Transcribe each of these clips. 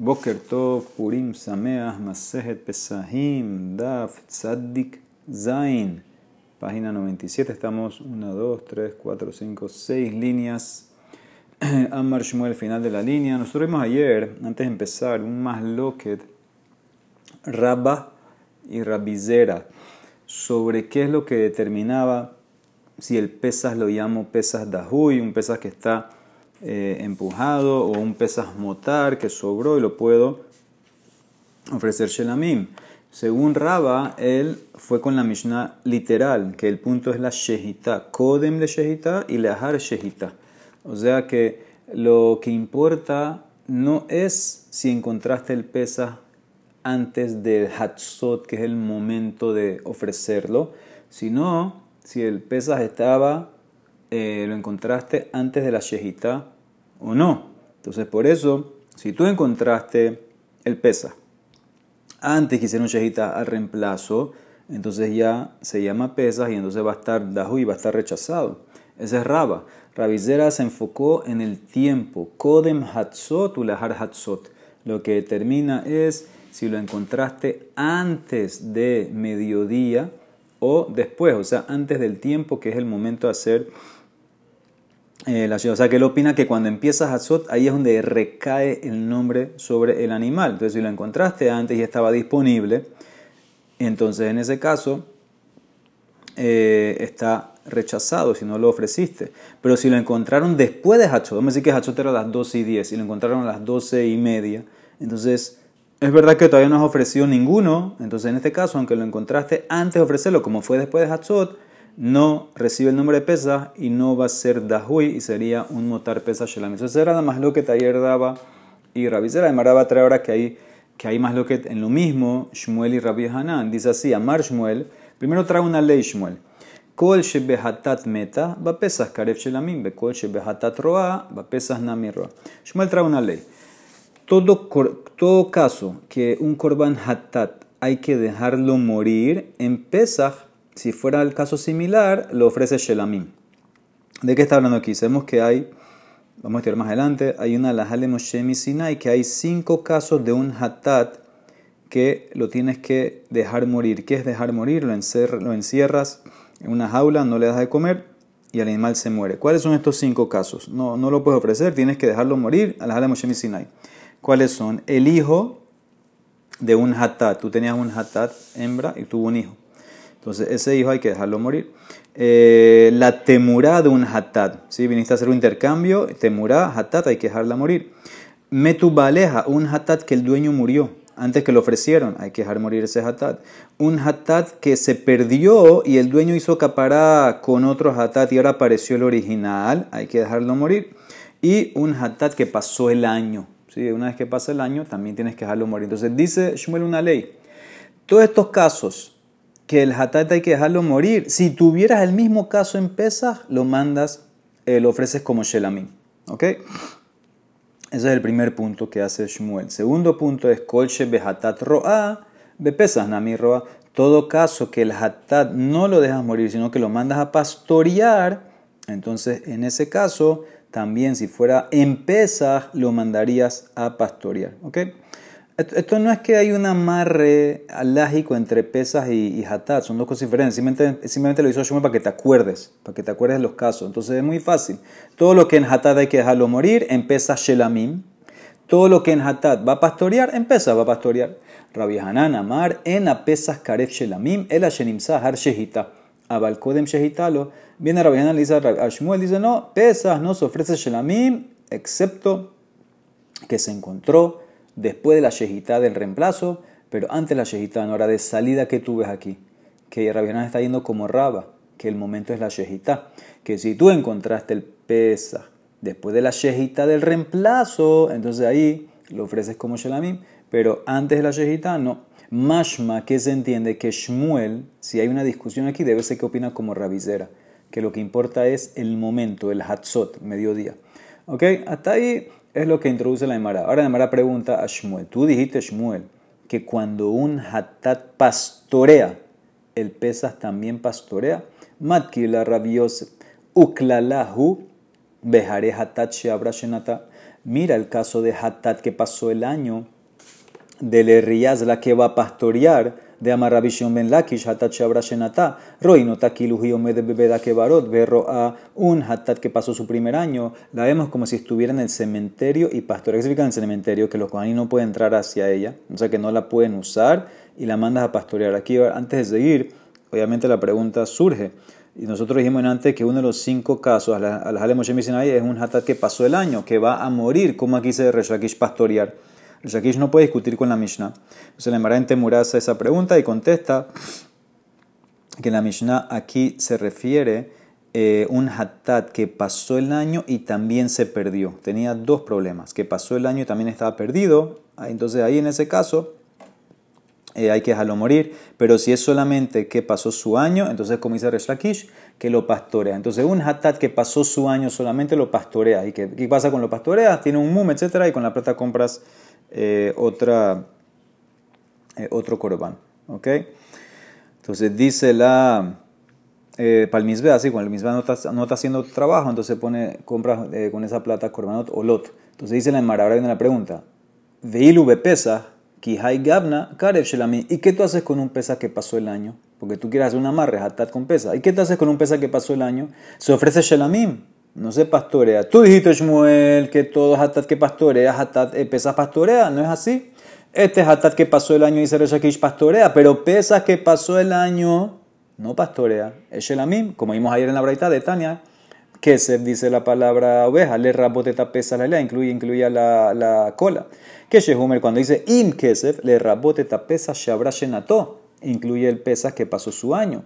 Boker Tov, Purim, Sameach, Masejet, Pesahim, Daf, Tzaddik, Zain. Página 97, estamos 1, 2, 3, 4, 5, 6 líneas. Ammar Shmuel, final de la línea. Nosotros vimos ayer, antes de empezar, un más loquet, Rabba y Rabizera, sobre qué es lo que determinaba si el pesas lo llamo pesas dahui, un pesas que está eh, empujado o un pesas motar que sobró y lo puedo ofrecer shelamim. Según Raba, él fue con la Mishnah literal, que el punto es la shehita, kodem de shehita y lehar shehita. O sea que lo que importa no es si encontraste el pesas antes del hatzot, que es el momento de ofrecerlo, sino si el pesas estaba, eh, lo encontraste antes de la shejita o no. Entonces, por eso, si tú encontraste el pesas antes que hicieron shejita al reemplazo, entonces ya se llama pesas y entonces va a estar dahu y va a estar rechazado. Ese es Raba. Rabizera se enfocó en el tiempo. Kodem hatzot u lahar hatzot. Lo que determina es si lo encontraste antes de mediodía o después, o sea, antes del tiempo que es el momento de hacer eh, la ciudad. O sea, opina que cuando empiezas Hazot, ahí es donde recae el nombre sobre el animal. Entonces, si lo encontraste antes y estaba disponible, entonces en ese caso eh, está rechazado si no lo ofreciste. Pero si lo encontraron después de Hazot, vamos a decir que Hazot era a las 12 y 10 y lo encontraron a las 12 y media, entonces es verdad que todavía no has ofrecido ninguno, entonces en este caso, aunque lo encontraste antes de ofrecerlo, como fue después de Hatzot, no recibe el nombre de pesa y no va a ser Dahui y sería un motar pesa Shelam. Eso era nada más lo que ayer daba y Rabizera. Además, va a traer ahora que hay, que hay más lo que en lo mismo, Shmuel y Rabbi Hanan. Dice así: Amar Shmuel, primero trae una ley Shmuel. Kol shebehatat meta, va pesas karef shelamim, kol shebehatat roa, va pesas. Shmuel trae una ley todo, todo caso que un korban hatat hay que dejarlo morir, en Pesach, si fuera el caso similar, lo ofrece Shelamim. ¿De qué está hablando aquí? Sabemos que hay, vamos a estudiar más adelante, hay una Lahale Moshe Sinai, que hay cinco casos de un hatat que lo tienes que dejar morir. ¿Qué es dejar morir? Lo, encierras en una jaula, no le das de comer y el animal se muere. ¿Cuáles son estos cinco casos? No, no lo puedes ofrecer, tienes que dejarlo morir a la Moshe Sinai. ¿Cuáles son? El hijo de un hatat. Tú tenías un hatat hembra y tuvo un hijo. Entonces ese hijo hay que dejarlo morir. Eh, la temurá de un hatat. ¿sí? Viniste a hacer un intercambio, temurá, hatat, hay que dejarla morir. Metubaleja, un hatat que el dueño murió antes que lo ofrecieron, hay que dejar morir ese hatat. Un hatat que se perdió y el dueño hizo capará con otro hatat y ahora apareció el original, hay que dejarlo morir. Y un hatat que pasó el año, una vez que pasa el año, también tienes que dejarlo morir. Entonces dice Shmuel una ley. Todos estos casos que el hatat hay que dejarlo morir, si tuvieras el mismo caso en Pesach, lo mandas, eh, lo ofreces como Shelamim. ¿Ok? Ese es el primer punto que hace Shmuel. Segundo punto es Kolche behatat roa, bepesas nami roa. Todo caso que el hatat no lo dejas morir, sino que lo mandas a pastorear, entonces en ese caso también si fuera en Pesach lo mandarías a pastorear. ¿ok? Esto no es que hay un amarre alágico entre pesas y, hatat, son dos cosas diferentes. Simplemente, simplemente lo hizo Shmuel para que te acuerdes, para que te acuerdes de los casos. Entonces es muy fácil. Todo lo que en hatat hay que dejarlo morir, en pesas shelamim. Todo lo que en hatat va a pastorear, pesas va a pastorear. Rabbi Hanan Amar, en a pesas karef shelamim, el ashenimsa har shehita. Abalkodem shehitalo. Viene Rabbi Hanan, dice a Shmuel, dice, no, pesas no se ofrece shelamim, excepto que se encontró después de la shehita del reemplazo, pero antes de la shehita, en hora de salida que tú ves aquí. Que Rabbi Hanan está yendo como raba, que el momento es la shehita. Que si tú encontraste el pesa después de la shehita del reemplazo, entonces ahí lo ofreces como shelamim, pero antes de la shehita no. Mashma, que se entiende que Shmuel, si hay una discusión aquí, debe ser que opina como Rabizera, que lo que importa es el momento, el Hatzot, mediodía. ¿Ok? Hasta ahí es lo que introduce la Emara. Ahora la pregunta a Shmuel. Tú dijiste, Shmuel, que cuando un Hatat pastorea, el Pesas también pastorea. Matkila rabiose, uklalahu, behare Hatat sheabra. Mira el caso de Hatat que pasó el año de Lerriaz, la que va a pastorear de Amarabishon ben Lakish, Hatat Shabra Shenata, Roy no Takiluhi Omed Bebeda Kebarot, Berro a un Hatat que pasó su primer año, la vemos como si estuviera en el cementerio y pastorea. ¿Qué significa en el cementerio? Que los Kohanim no pueden entrar hacia ella, o sea que no la pueden usar y la mandas a pastorear. Aquí, antes de seguir, obviamente la pregunta surge. Y nosotros dijimos antes que uno de los cinco casos a las la Moshe es un hatat que pasó el año, que va a morir, como aquí se Reshakish pastorear. Reshakish no puede discutir con la Mishnah. Entonces la Emara en esa pregunta y contesta que la Mishnah aquí se refiere eh, un hatat que pasó el año y también se perdió. Tenía dos problemas, que pasó el año y también estaba perdido. Ah, entonces ahí en ese caso eh, hay que dejarlo morir, pero si es solamente que pasó su año, entonces como dice Reshlakish, que lo pastorea. Entonces un hatat que pasó su año solamente lo pastorea. ¿Y qué, pasa con lo pastorea? Tiene un mum, etcétera, y con la plata compras eh, otra, eh, otro corbán. ¿Ok? Entonces dice la eh, palmisbea, así, cuando el misbea no está, no está haciendo trabajo, entonces pone, compra con esa plata corbanot o lot. Entonces dice la Emara, ahora viene la pregunta. Veilu pesa Gavna, Karev Shelami. ¿Y qué tú haces con un pesa que pasó el año? Porque tú quieres hacer un amarre, hatat con pesa. ¿Y qué tú haces con un pesa que pasó el año? Se ofrece Shelamim, no se pastorea. Tú dijiste, Shmuel, que todo hatat que pastorea, hatat, eh, pesas pastorea, ¿no es así? Este hatat que pasó el año, dice Reshakish, pastorea, pero pesas que pasó el año, no pastorea. Es Shelamim, como vimos ayer en la braita de Tania. Kesef dice la palabra oveja, le raboteta pesa la lea, incluye, incluye la, la cola. Que Shehumer cuando dice im kesef, le raboteta pesa shabra shenato, incluye el pesa que pasó su año.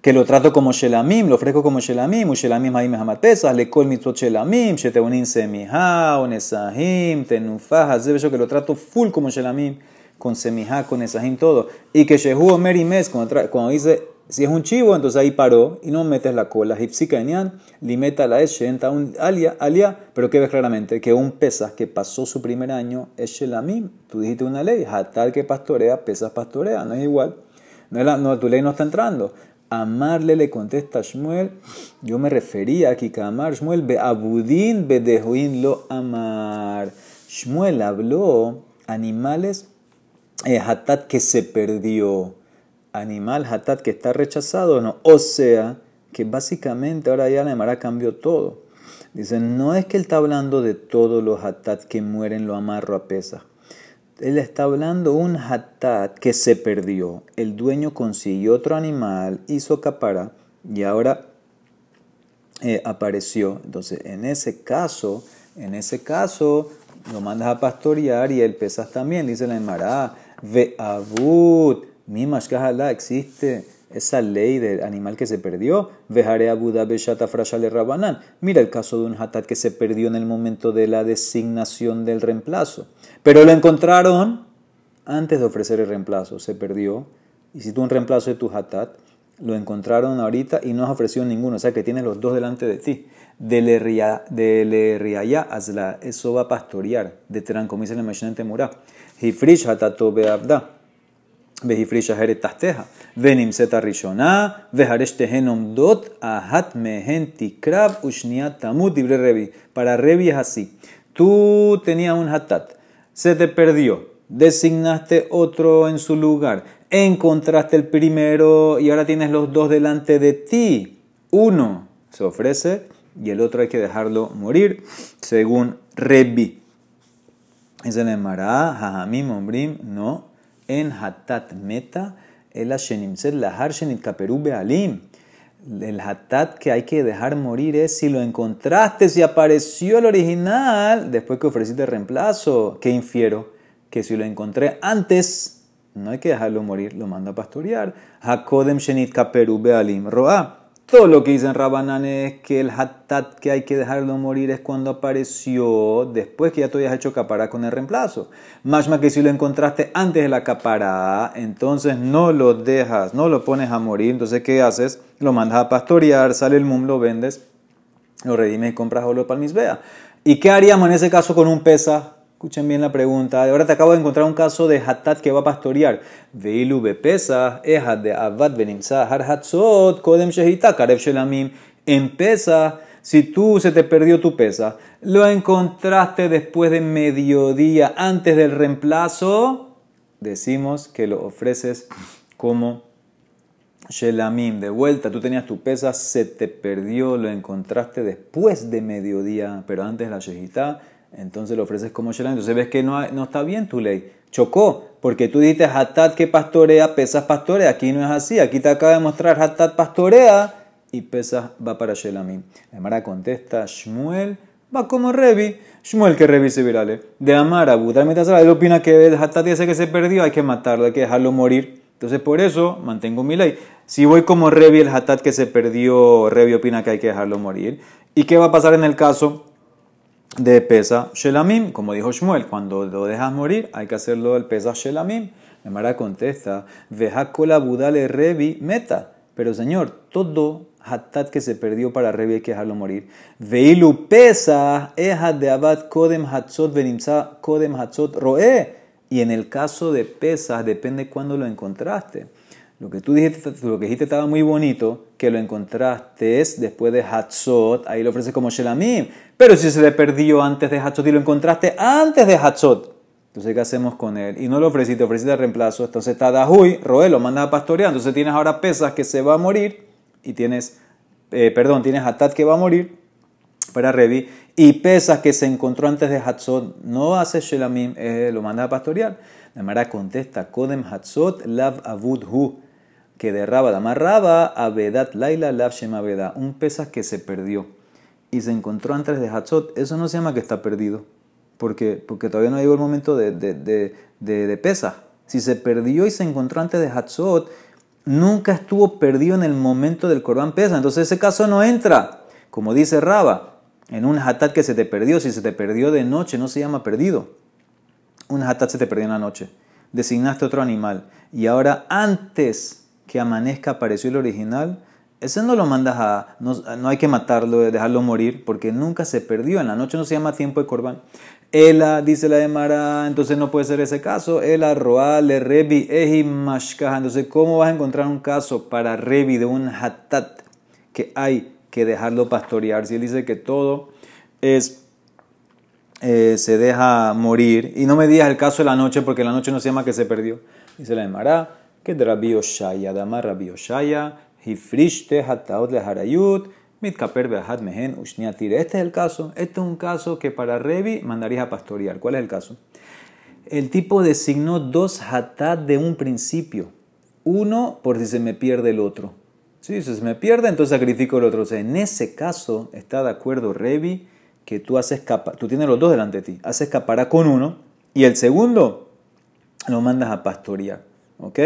Que lo trato como shelamim, lo ofrezco como shelamim, u shelamim haim mehamat pesas, le kol mitzvot shelamim, sheteunin semiha, onesahim, tenufah, hazeb, que lo trato full como shelamim, con semija, con esahim, todo. Y que Shehu Omer y Mes, cuando, dice si es un chivo, entonces ahí paró y no metes la cola. Hipsika limeta la es un alia, alia, pero que ves claramente que un pesas que pasó su primer año es shelamim. Tú dijiste una ley, hatal que pastorea, pesas pastorea, no es igual. No, es la, no tu ley no está entrando. Amarle le contesta Shmuel, yo me refería aquí que amar Shmuel be abudin be dehuin lo amar. Shmuel habló animales eh, hatat que se perdió animal hatat que está rechazado no. O sea, que básicamente ahora ya la Emara cambió todo. Dicen, no es que él está hablando de todos los hatat que mueren, lo amarro a pesa. Él está hablando un hatat que se perdió. El dueño consiguió otro animal, hizo capara y ahora eh, apareció. Entonces, en ese caso, en ese caso, lo mandas a pastorear y el pesas también. Dice la Emara, ve abut mi mashkahala existe esa ley del animal que se perdió. Vejare Buda Beshata Frashale Rabanan. Mira el caso de un hatat que se perdió en el momento de la designación del reemplazo. Pero lo encontraron antes de ofrecer el reemplazo. Se perdió. Hiciste un reemplazo de tu hatat. Lo encontraron ahorita y no has ofrecido ninguno. O sea que tienes los dos delante de ti. De le hazla. Eso va a pastorear. De dice la Mishnah Temurá. Hifrish hatato beabda. Behifrisha heretasteja. Venim seta rishona. Vehareshtehen omdot. Ahat mehen tikrab ushniat tamut. revi. Para revi es así. Tú tenías un hatat. Se te perdió. Designaste otro en su lugar. Encontraste el primero y ahora tienes los dos delante de ti. Uno se ofrece y el otro hay que dejarlo morir, según Rebi. Es el Emara, Jajamim, Ombrim, no en hatat meta, el lahar bealim. El hatat que hay que dejar morir es si lo encontraste, si apareció el original, después que ofreciste reemplazo. ¿Qué infiero? Que si lo encontré antes, no hay que dejarlo morir, lo manda a pastorear. Hakodem shenit kaperu bealim. Roa. Todo lo que dicen Rabanan es que el hatat que hay que dejarlo morir es cuando apareció después que ya tú hayas hecho capará con el reemplazo. Más que si lo encontraste antes de la capará, entonces no lo dejas, no lo pones a morir. Entonces, ¿qué haces? Lo mandas a pastorear, sale el mum, lo vendes, lo redimes y compras oro para mis vea. ¿Y qué haríamos en ese caso con un pesa? Escuchen bien la pregunta. Ahora te acabo de encontrar un caso de Hatat que va a pastorear. Veilu bepesa, ehad de avad benimsa har hatzot, kodem shehita, karev shelamim. En pesa, Si tú se te perdió tu pesa, lo encontraste después de mediodía, antes del reemplazo, decimos que lo ofreces como Shelamim. De vuelta, tú tenías tu pesa, se te perdió, lo encontraste después de mediodía, pero antes de la Shehitá, entonces lo ofreces como Shelamim. Entonces ves que no, no está bien tu ley. Chocó, porque tú dices Hatat que pastorea, pesas pastorea. Aquí no es así. Aquí te acaba de mostrar Hatat pastorea y pesas va para Shelamim. La Mara contesta, Shmuel va como Revi. Shmuel que Revi se virale. De Amar Abu, él opina que el Hatat dice que se perdió, hay que matarlo, hay que dejarlo morir. Entonces por eso mantengo mi ley. Si voy como Revi, el Hatat que se perdió, Revi opina que hay que dejarlo morir. ¿Y qué va a pasar en el caso de Pesa Shelamim? Como dijo Shmuel, cuando lo dejas morir hay que hacerlo el Pesa Shelamim. Mara contesta, Veja kola budale Revi meta. Pero señor, todo Hatat que se perdió para Revi hay que dejarlo morir. Veilu Pesa eja de abad kodem hatzot venimsa kodem hatzot roe. Y en el caso de Pesas depende cuándo lo encontraste. Lo que tú dijiste, lo que dijiste estaba muy bonito, que lo encontraste es después de Hatzot, ahí lo ofreces como Shelamim. Pero si se le perdió antes de Hatzot y lo encontraste antes de Hatzot, entonces ¿qué hacemos con él? Y no lo ofreciste, ofreciste reemplazo, entonces está Dahui, Roel lo manda a pastorear, entonces tienes ahora Pesas que se va a morir y tienes, eh, perdón, tienes Hatat que va a morir para Revi y Pesas que se encontró antes de Hatzot, no hace Shelamim, eh, lo manda a pastorear. La Mara contesta, Kodem Hatzot Lav Avud Hu que de Raba Damarraba Abedat Laila Lav Shema un Pesas que se perdió y se encontró antes de Hatzot, eso no se llama que está perdido, porque, porque todavía no llegó el momento de, de, de, de. Si se perdió y se encontró antes de Hatzot, nunca estuvo perdido en el momento del Corban Pesa, entonces ese caso no entra. Como dice Raba, en un hatat que se te perdió, si se te perdió de noche, no se llama perdido. Un hatat se te perdió en la noche. Designaste otro animal y ahora antes que amanezca apareció el original, ese no lo mandas a. No, hay que matarlo, dejarlo morir, porque nunca se perdió. En la noche no se llama tiempo de corbán. Ela, dice la de Mara, entonces no puede ser ese caso. Ela, Roale, Rebi, Eji, Mashkaha. Entonces, ¿cómo vas a encontrar un caso para Rebi de un hatat que hay que dejarlo pastorear? Si él dice que todo es. Eh, se deja morir. Y no me digas el caso de la noche, porque la noche no se llama que se perdió. Dice la de Mara que de Rabbi Oshaya, Damar Rabbi Oshaya, Hifrishte Hataot le Harayut, Mitkaper Behat Mehen Ushniatir. Este es el caso, este es un caso que para Revi mandarías a pastorear. ¿Cuál es el caso? El tipo designó dos hatat de un principio. Uno por si se me pierde el otro. Si se me pierde, entonces sacrifico el otro. O sea, en ese caso está de acuerdo Revi que tú haces capa, tú tienes los dos delante de ti, haces capara con uno y el segundo lo mandas a pastorear. ¿Ok?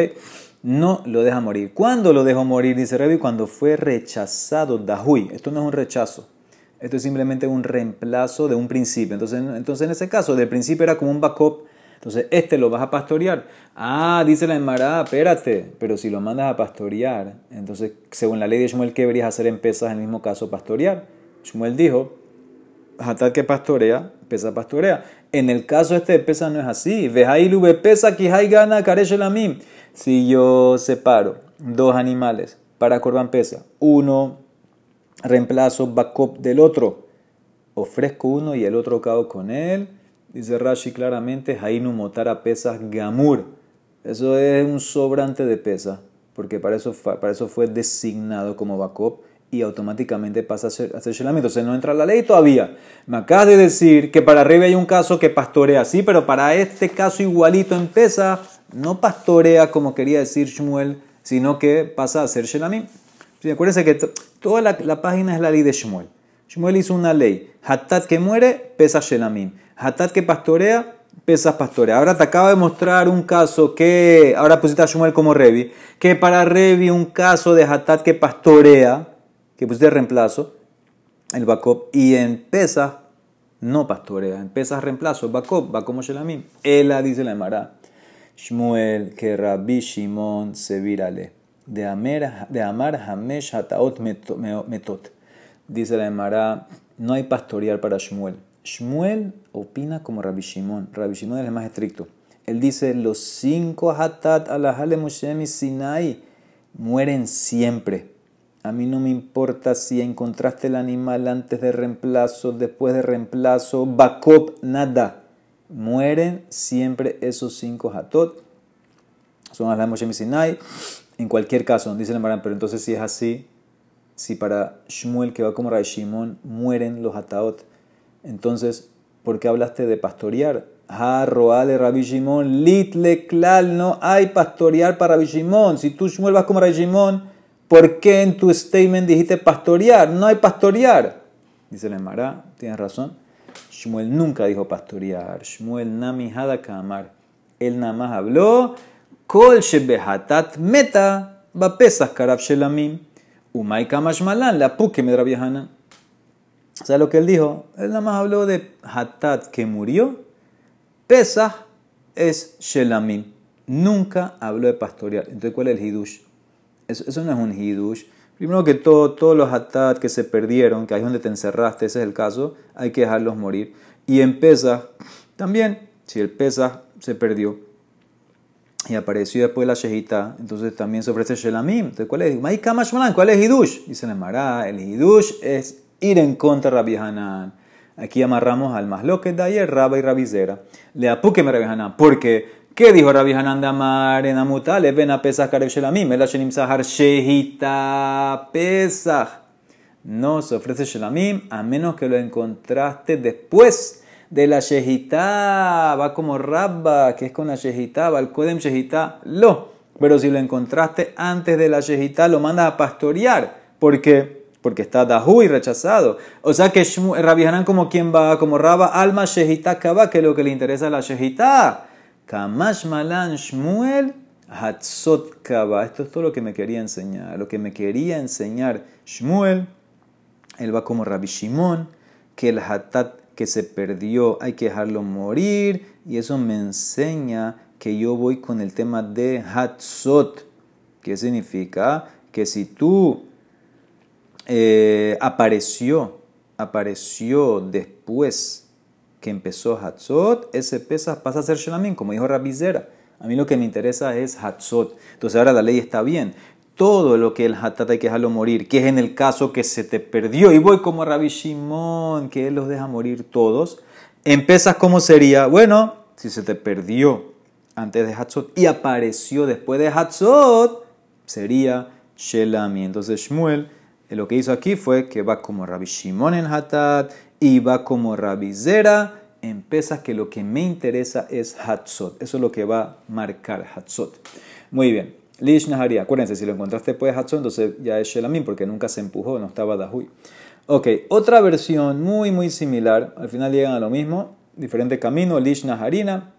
No lo deja morir. ¿Cuándo lo dejó morir? Dice Revi, cuando fue rechazado Dahui. Esto no es un rechazo. Esto es simplemente un reemplazo de un principio. Entonces, entonces en ese caso, del principio era como un backup. Entonces, este lo vas a pastorear. Ah, dice la Emara, espérate. Pero si lo mandas a pastorear, entonces, según la ley de Shmuel, ¿qué deberías hacer en pesas en el mismo caso pastorear? Shmuel dijo, Hatat que pastorea, pesa pastorea. En el caso este de pesa no es así. Vejailu pesa hay gana mí. Si yo separo dos animales para corban pesa, uno reemplazo backup del otro, ofrezco uno y el otro cago con él. Dice Rashi claramente, Hainu motara pesas gamur. Eso es un sobrante de pesa, porque para eso, para eso fue designado como backup y automáticamente pasa a ser, a ser no entra la ley todavía. Me acabas de decir que para arriba hay un caso que pastorea, sí, pero para este caso igualito en Pesa, no pastorea como quería decir Shmuel, sino que pasa a ser Shelamim. acuérdense que toda la, página es la ley de Shmuel. Shmuel hizo una ley. Hatat que muere, pesa Shelamim. Hatat que pastorea, pesas pastorea. Ahora te acaba de mostrar un caso que, ahora pusiste a Shmuel como Revi, que para Revi un caso de Hatat que pastorea, que pusiste de reemplazo, el backup, y en Pesas no pastorea, en Pesas reemplazo, va como Shelamim. Ela dice la Emara, Shmuel, que Rabbi Shimon se virale, de, Amar, de Amar Hamesh Hataot Metot. Dice la Emara, no hay pastorear para Shmuel. Shmuel opina como Rabbi Shimon. Rabbi Shimon es el más estricto. Él dice, los cinco hatat alahale Moshe Sinai mueren siempre A mí no me importa si encontraste el animal antes de reemplazo, después de reemplazo, Bakop, nada. Mueren siempre esos cinco hatot. Son las Moshe Sinai. En cualquier caso, dice el Marán, pero entonces si es así, si para Shmuel que va como Ray Shimon mueren los hataot, entonces, ¿por qué hablaste de pastorear? Ha roale Rabbi Shimon, litle klal, no hay pastorear para Rabbi Shimon. Si tú Shmuel vas como Rabbi Shimon, ¿por qué en tu statement dijiste pastorear? No hay pastorear. Dice el Mará, tienes razón. Shmuel nunca dijo pastorear. Shmuel nami kamar. Él nada más habló. Kol shebehatat meta pesas karab shelamim. Umay kamash malan la puke medra viajana. O sea, lo que él dijo, él nada más habló de hatat que murió. Pesach es shelamim. Nunca habló de pastorear. Entonces, ¿cuál es el hidush? Eso, no es un hidush. Primero que todo, todos los hatat que se perdieron, que ahí es donde te encerraste, ese es el caso, hay que dejarlos morir. Y en también, si el Pesach se perdió y apareció después la Shehita, entonces también se ofrece Shelamim. Entonces, ¿cuál es? ¿Cuál es Hidush? Dice el Mará, el Hidush es ir en contra de Rabbi Hanan. Aquí amarramos al más lo que de ayer, Rabba y Rabizera. Le apuque Rabbi Hanan. Porque, ¿qué dijo Rabbi Hanan Amar en Amutale? Ven a Pesach Karev Shelamim, el Shenim Sahar Shehita Pesach. No se ofrece Shelamim a menos que lo encontraste después de la Shehita. Va como Rabba, que es con la Shehita, va el Kodem Shehita. Lo. Pero si lo encontraste antes de la Shehita, lo mandas a pastorear. Porque porque está Dahu y rechazado. O sea que Rabbi Hanan como quien va, como Raba, alma Shehita Kaba, que es lo que le interesa a la Shehita. Kamash Malan Shmuel Hatzot Kaba. Esto es todo lo que me quería enseñar. Lo que me quería enseñar Shmuel, él va como Rabbi Shimon, que el Hatat que se perdió hay que dejarlo morir. Y eso me enseña que yo voy con el tema de Hatzot. ¿Qué significa? Que si tú eh, apareció, apareció después que empezó Hatzot, ese pesa pasa a ser Shelamim, como dijo Rabizera. A mí lo que me interesa es Hatzot. Entonces ahora la ley está bien. Todo lo que el Hatat hay que dejarlo morir, que es en el caso que se te perdió, y voy como Rabbi Shimon, que él los deja morir todos, empiezas como sería, bueno, si se te perdió antes de Hatzot y apareció después de Hatzot, sería Shelami. Entonces Shmuel lo que hizo aquí fue que va como Rabbi Shimon en Hatat Iba como rabizera, empieza que lo que me interesa es Hatzot. Eso es lo que va a marcar Hatzot. Muy bien. Lish Naharia. Acuérdense, si lo encontraste después de Hatzot, entonces ya es Shelamim, porque nunca se empujó, no estaba Dahui. Ok, otra versión muy, muy similar. Al final llegan a lo mismo. Diferente camino. Lish Naharina.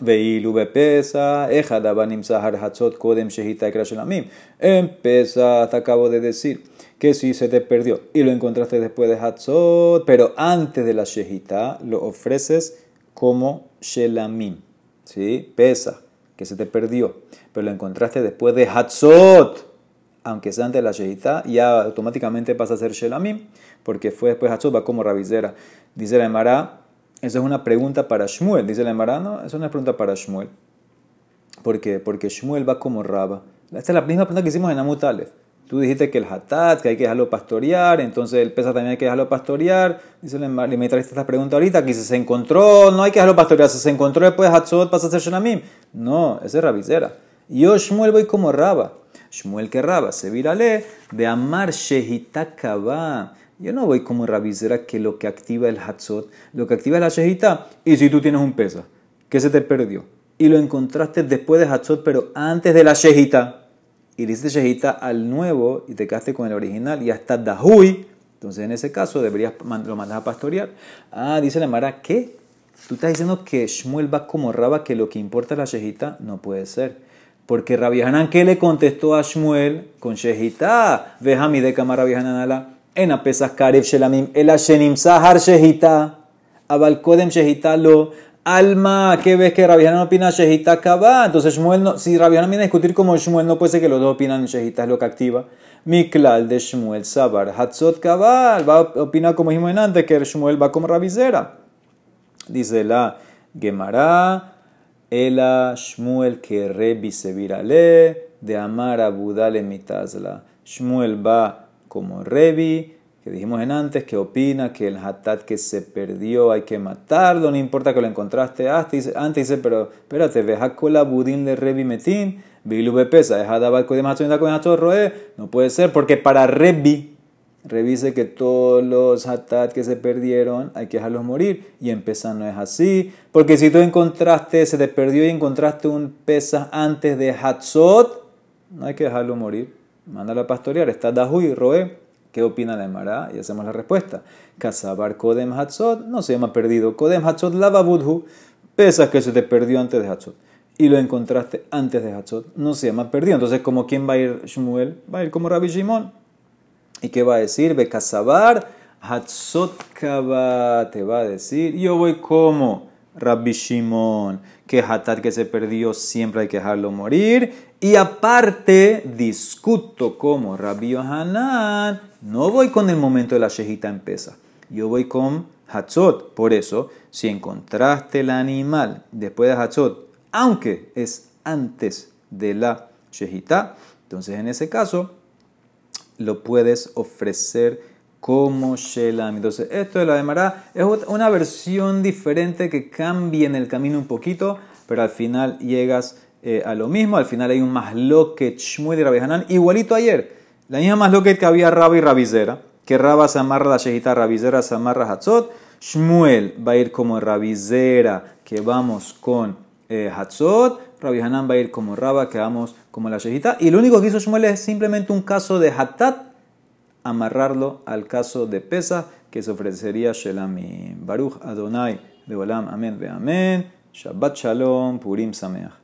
Veilu bepesa, ejadabanim sahar hatzot kodem shehita Shelamim. Empieza, te acabo de decir que si se te perdió y lo encontraste después de Hatzot, pero antes de la Shehita, lo ofreces como Shelamim. ¿Sí? Pesa, que se te perdió, pero lo encontraste después de Hatzot, aunque sea antes de la Shehita, ya automáticamente pasa a ser Shelamim, porque fue después de Hatzot, va como Rabizera. Dice la Emara, esa es una pregunta para Shmuel. Dice la Emara, no, es una pregunta para Shmuel. ¿Por qué? Porque Shmuel va como Raba. Esta es la misma pregunta que hicimos en Amut Tú dijiste que el hatat, que hay que dejarlo pastorear, entonces el pesa también hay que dejarlo pastorear. Dice y me trajiste esta pregunta ahorita, que si se encontró, no hay que dejarlo pastorear, si se encontró después de Hatzot pasa a ser Shanamim. No, ese es Rabizera. Yo Shmuel voy como Raba. Shmuel que Raba, se virale de amar Shehita Kaba. Yo no voy como Rabizera que lo que activa el Hatzot, lo que activa es la Shehita. Y si tú tienes un pesa, que se te perdió, y lo encontraste después de Hatzot, pero antes de la Shehita y le hiciste shehita al nuevo y te quedaste con el original y ya está dahui, entonces en ese caso deberías lo mandas a pastorear. Ah, dice la Mara, ¿qué? Tú estás diciendo que Shmuel va como Raba, que lo que importa es la shehita. No puede ser. Porque Rabbi Hanan, ¿qué le contestó a Shmuel? Con shehita. Vejami de Kama Rabbi ala. En apesas karev shelamim. El ashenim sahar shehita. Abal kodem shehita lo. Alma, ¿qué ves que Rabbi no opina Shehita Kaba? Entonces, Shmuel no, si Rabbi viene a discutir como Shmuel, no puede ser que los dos opinan Shehita es lo que activa. Miklal de Shmuel Sabar, Hatzot Kabal, va a opinar como dijimos antes, que Shmuel va como Rabizera. Dice la Gemara, Ela Shmuel que Rebi se virale, de Amar Abudale mitazla. Shmuel va como Revi, que dijimos en antes, que opina que el hatat que se perdió hay que matarlo, no importa que lo encontraste antes, antes dice, pero espérate, veja con la budín de Revi Metín, Bilu pesa, no puede ser, porque para Revi, revise que todos los hatat que se perdieron hay que dejarlos morir, y en pesa no es así, porque si tú encontraste, se te perdió y encontraste un pesa antes de hatzot, no hay que dejarlo morir, mándalo a pastorear, está Dahu y Roe ¿Qué opina la Emara? Y hacemos la respuesta. Kazabar Kodem Hatzot no se llama perdido. Kodem Hatzot Lava Budhu. Pesas que se te perdió antes de Hatzot. Y lo encontraste antes de Hatzot. No se llama perdido. Entonces, ¿como quién va a ir Shmuel? Va a ir como Rabbi Shimon. ¿Y qué va a decir? Ve Kazabar Hatzot Kaba. Te va a decir. Yo voy como Rabbi Shimon. Que Hatat que se perdió siempre hay que dejarlo morir. Y aparte, discuto como Rabbi Yohanan no voy con el momento de la shejita en pesa. Yo voy con Hatzot. Por eso, si encontraste el animal después de Hatzot, aunque es antes de la shejita, entonces en ese caso lo puedes ofrecer como Shelam. Entonces, esto de la de es una versión diferente que cambia en el camino un poquito, pero al final llegas eh, a lo mismo. Al final hay un masloket Shmuel y Rabbi igualito ayer. La misma lo que había Rabba y Rabizera, que Rabba se amarra la shejita, Rabizera se amarra Hatzot. Shmuel va a ir como Rabizera, que vamos con eh, Hatzot. Rabbi va a ir como Rabba, que vamos como la shejita. Y lo único que hizo Shmuel es simplemente un caso de Hatat, amarrarlo al caso de Pesa, que se ofrecería Shelami. Baruch Adonai, Leolam, Amén, Ve Amén. Shabbat Shalom, Purim Sameach.